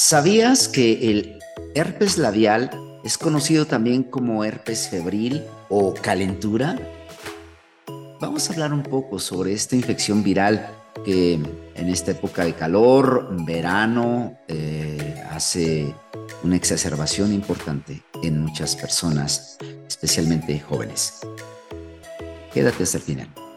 ¿Sabías que el herpes labial es conocido también como herpes febril o calentura? Vamos a hablar un poco sobre esta infección viral que en esta época de calor, verano, eh, hace una exacerbación importante en muchas personas, especialmente jóvenes. Quédate hasta el final.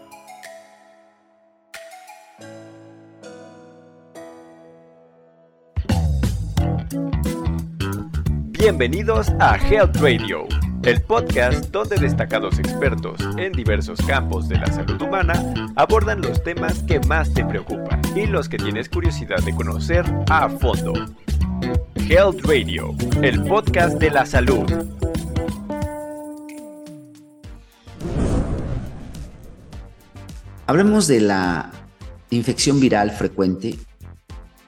Bienvenidos a Health Radio, el podcast donde destacados expertos en diversos campos de la salud humana abordan los temas que más te preocupan y los que tienes curiosidad de conocer a fondo. Health Radio, el podcast de la salud. Hablemos de la infección viral frecuente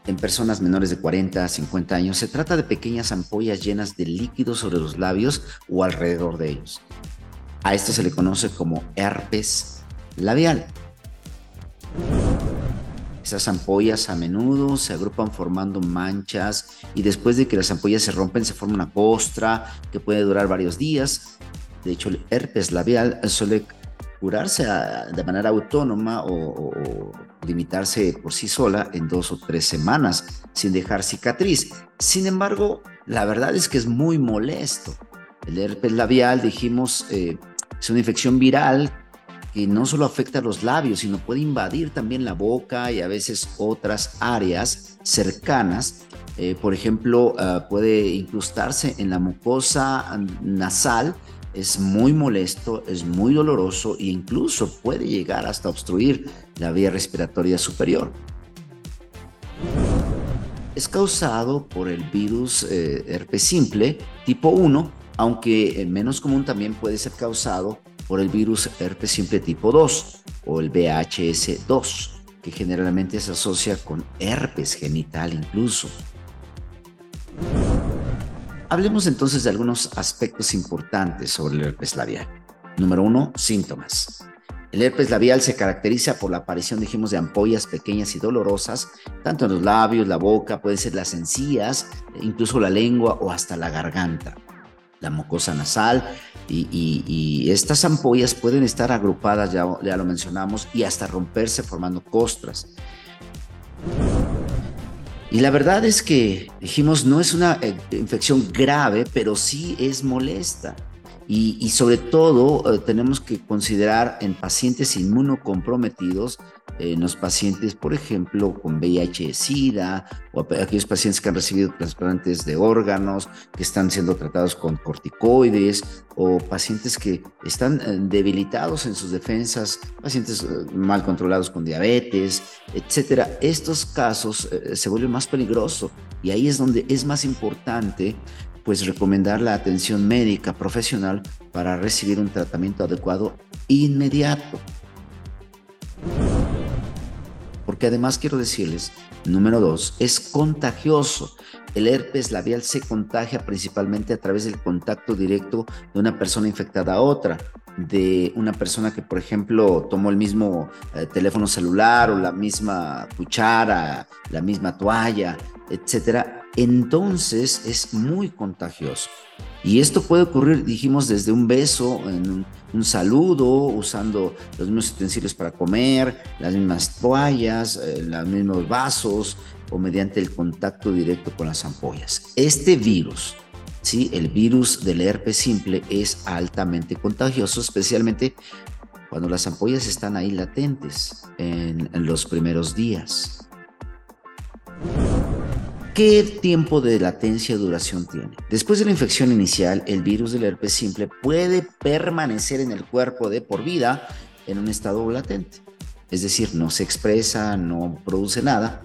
en personas menores de 40 a 50 años, se trata de pequeñas ampollas llenas de líquido sobre los labios o alrededor de ellos. A esto se le conoce como herpes labial. Esas ampollas a menudo se agrupan formando manchas y después de que las ampollas se rompen se forma una costra que puede durar varios días. De hecho, el herpes labial suele curarse de manera autónoma o, limitarse por sí sola en dos o tres semanas sin dejar cicatriz. Sin embargo, la verdad es que es muy molesto. El herpes labial, dijimos, eh, es una infección viral que no solo afecta a los labios, sino puede invadir también la boca y a veces otras áreas cercanas. Eh, por ejemplo, ah, puede incrustarse en la mucosa nasal es muy molesto, es muy doloroso e incluso puede llegar hasta obstruir la vía respiratoria superior. Es causado por el virus eh, herpes simple tipo 1, aunque eh, menos común también puede ser causado por el virus herpes simple tipo 2 o el VHS2, que generalmente se asocia con herpes genital incluso. Hablemos entonces de algunos aspectos importantes sobre el herpes labial. Número uno, síntomas. El herpes labial se caracteriza por la aparición, dijimos, de ampollas pequeñas y dolorosas, tanto en los labios, la boca, pueden ser las encías, incluso la lengua o hasta la garganta, la mucosa nasal. Y, estas ampollas pueden estar agrupadas, ya, ya lo mencionamos, y hasta romperse formando costras. Y la verdad es que dijimos, no es una eh, infección grave, pero sí es molesta. Y, sobre todo eh, tenemos que considerar en pacientes inmunocomprometidos, en los pacientes, por ejemplo, con VIH-Sida o aquellos pacientes que han recibido trasplantes de órganos, que están siendo tratados con corticoides o pacientes que están eh, debilitados en sus defensas, pacientes eh, mal controlados con diabetes, etcétera. Estos casos se vuelven más peligrosos y ahí es donde es más importante pues recomendar la atención médica profesional para recibir un tratamiento adecuado inmediato. Porque además quiero decirles, número dos, es contagioso. El herpes labial se contagia principalmente a través del contacto directo de una persona infectada a otra, de una persona que, por ejemplo, tomó el mismo eh, teléfono celular o la misma cuchara, la misma toalla, etcétera, entonces es muy contagioso. Y esto puede ocurrir, dijimos, desde un beso, en un, saludo, usando los mismos utensilios para comer, las mismas toallas, eh, los mismos vasos o mediante el contacto directo con las ampollas. Este virus, ¿sí? el virus del herpes simple, es altamente contagioso, especialmente cuando las ampollas están ahí latentes en los primeros días. ¿Qué tiempo de latencia duración tiene? Después de la infección inicial, el virus del herpes simple puede permanecer en el cuerpo de por vida en un estado latente. Es decir, no se expresa, no produce nada,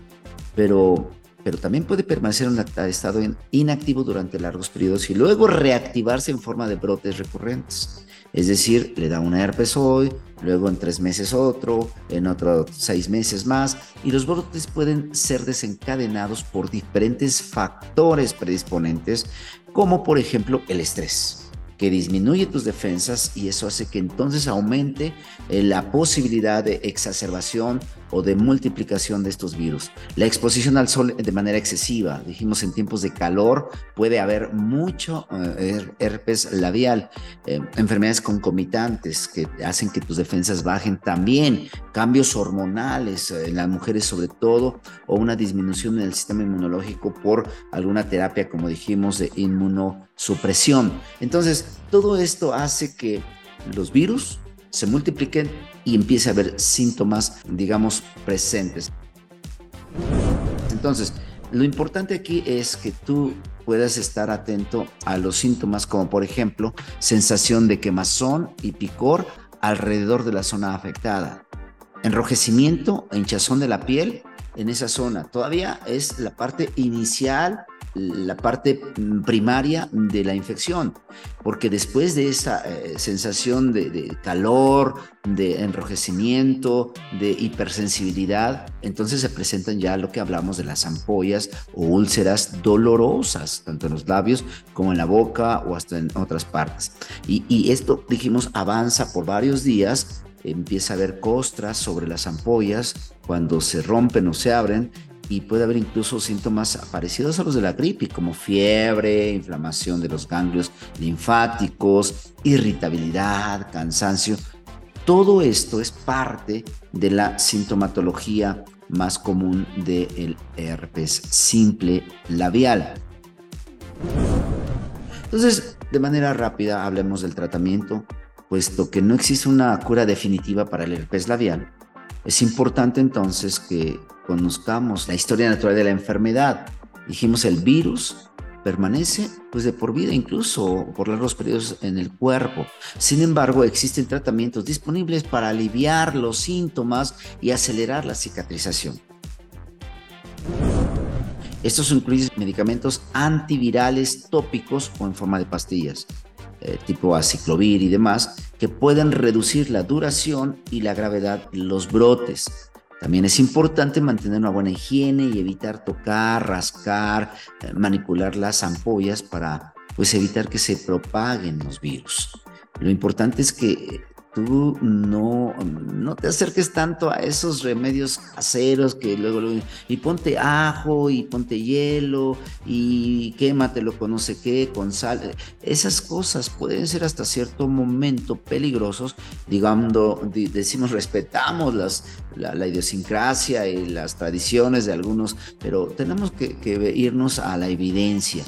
pero, pero también puede permanecer en un estado inactivo durante largos periodos y luego reactivarse en forma de brotes recurrentes. Es decir, le da una herpes hoy, luego en tres meses otro, en otros seis meses más, y los brotes pueden ser desencadenados por diferentes factores predisponentes, como por ejemplo el estrés que disminuye tus defensas y eso hace que entonces aumente eh, la posibilidad de exacerbación o de multiplicación de estos virus. La exposición al sol de manera excesiva, dijimos en tiempos de calor puede haber mucho eh, herpes labial, eh, enfermedades concomitantes que hacen que tus defensas bajen también, cambios hormonales en las mujeres sobre todo, o una disminución en el sistema inmunológico por alguna terapia, como dijimos, de inmunosupresión. Entonces, todo esto hace que los virus se multipliquen y empiece a haber síntomas, digamos, presentes. Entonces, lo importante aquí es que tú puedas estar atento a los síntomas como por ejemplo sensación de quemazón y picor alrededor de la zona afectada, enrojecimiento e hinchazón de la piel en esa zona. Todavía es la parte inicial la parte primaria de la infección, porque después de esa eh, sensación de, calor, de enrojecimiento, de hipersensibilidad, entonces se presentan ya lo que hablamos de las ampollas o úlceras dolorosas, tanto en los labios como en la boca o hasta en otras partes. Y, y esto, dijimos, avanza por varios días empieza a haber costras sobre las ampollas cuando se rompen o se abren y puede haber incluso síntomas parecidos a los de la gripe, como fiebre, inflamación de los ganglios linfáticos, irritabilidad, cansancio. Todo esto es parte de la sintomatología más común del herpes simple labial. Entonces, de manera rápida, hablemos del tratamiento, puesto que no existe una cura definitiva para el herpes labial. Es importante entonces que conozcamos la historia natural de la enfermedad. Dijimos el virus permanece pues de por vida incluso por largos periodos en el cuerpo. Sin embargo, existen tratamientos disponibles para aliviar los síntomas y acelerar la cicatrización. Estos incluyen medicamentos antivirales tópicos o en forma de pastillas, eh, tipo aciclovir y demás, que pueden reducir la duración y la gravedad de los brotes. También es importante mantener una buena higiene y evitar tocar, rascar, eh, manipular las ampollas para pues evitar que se propaguen los virus. Lo importante es que tú no, no te acerques tanto a esos remedios caseros que luego, y ponte ajo y ponte hielo y quématelo con no sé qué, con sal. Esas cosas pueden ser hasta cierto momento peligrosos, digamos, decimos respetamos las, la, idiosincrasia y las tradiciones de algunos, pero tenemos que, que irnos a la evidencia.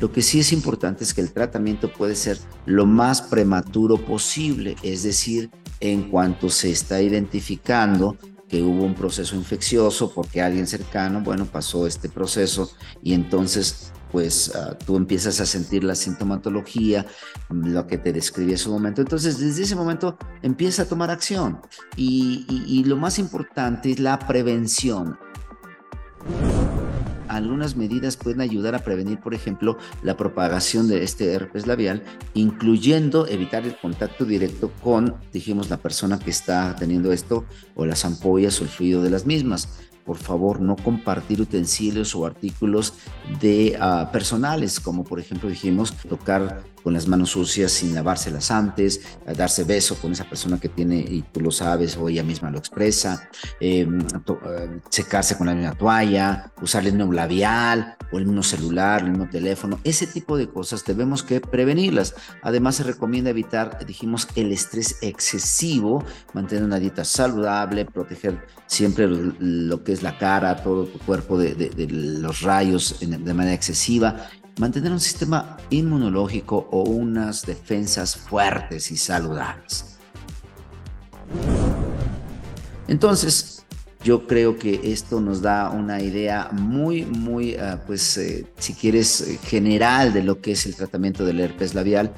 Lo que sí es importante es que el tratamiento puede ser lo más prematuro posible, es decir, en cuanto se está identificando que hubo un proceso infeccioso porque alguien cercano, bueno, pasó este proceso y entonces pues ah, tú empiezas a sentir la sintomatología, lo que te describí en su momento. Entonces, desde ese momento empieza a tomar acción y lo más importante es la prevención algunas medidas pueden ayudar a prevenir, por ejemplo, la propagación de este herpes labial, incluyendo evitar el contacto directo con, dijimos, la persona que está teniendo esto o las ampollas o el fluido de las mismas. Por favor no compartir utensilios o artículos de ah, personales, como por ejemplo dijimos, tocar con las manos sucias sin lavárselas antes, darse beso con esa persona que tiene, y tú lo sabes, o ella misma lo expresa, em, eh, secarse con la misma toalla, usar el mismo labial o el mismo celular, el mismo teléfono, ese tipo de cosas debemos que prevenirlas. Además se recomienda evitar, dijimos, el estrés excesivo, mantener una dieta saludable, proteger siempre lo que es la cara, todo tu cuerpo de, los rayos de manera excesiva mantener un sistema inmunológico o unas defensas fuertes y saludables. Entonces, yo creo que esto nos da una idea muy, muy, ah, pues, eh, si quieres, eh, general de lo que es el tratamiento del herpes labial,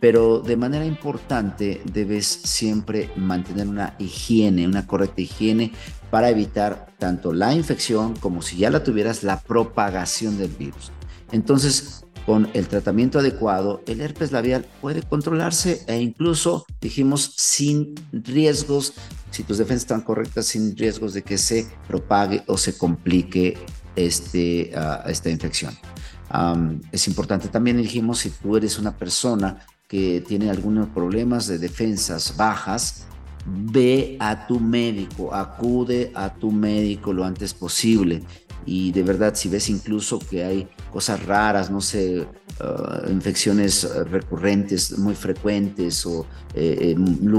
pero de manera importante debes siempre mantener una higiene, una correcta higiene para evitar tanto la infección como si ya la tuvieras, la propagación del virus. Entonces, con el tratamiento adecuado, el herpes labial puede controlarse e incluso, dijimos, sin riesgos, si tus defensas están correctas, sin riesgos de que se propague o se complique este, ah, esta infección. es importante también, dijimos, si tú eres una persona que tiene algunos problemas de defensas bajas, ve a tu médico, acude a tu médico lo antes posible. Y de verdad, si ves incluso que hay cosas raras, no sé, uh, infecciones recurrentes muy frecuentes o eh,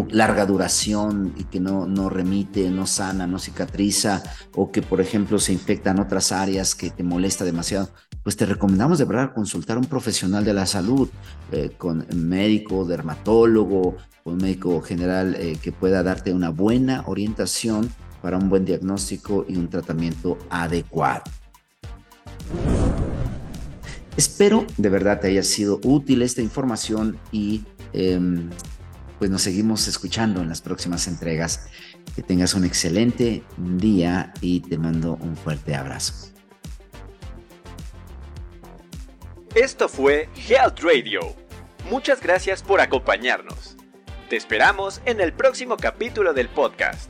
larga duración y que no, no remite, no sana, no cicatriza, o que por ejemplo se infectan otras áreas que te molesta demasiado, pues te recomendamos de verdad consultar a un profesional de la salud, eh, con médico, dermatólogo, un médico general eh, que pueda darte una buena orientación para un buen diagnóstico y un tratamiento adecuado. Espero de verdad te haya sido útil esta información y em, pues nos seguimos escuchando en las próximas entregas. Que tengas un excelente día y te mando un fuerte abrazo. Esto fue Health Radio. Muchas gracias por acompañarnos. Te esperamos en el próximo capítulo del podcast,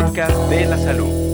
podcast de la salud.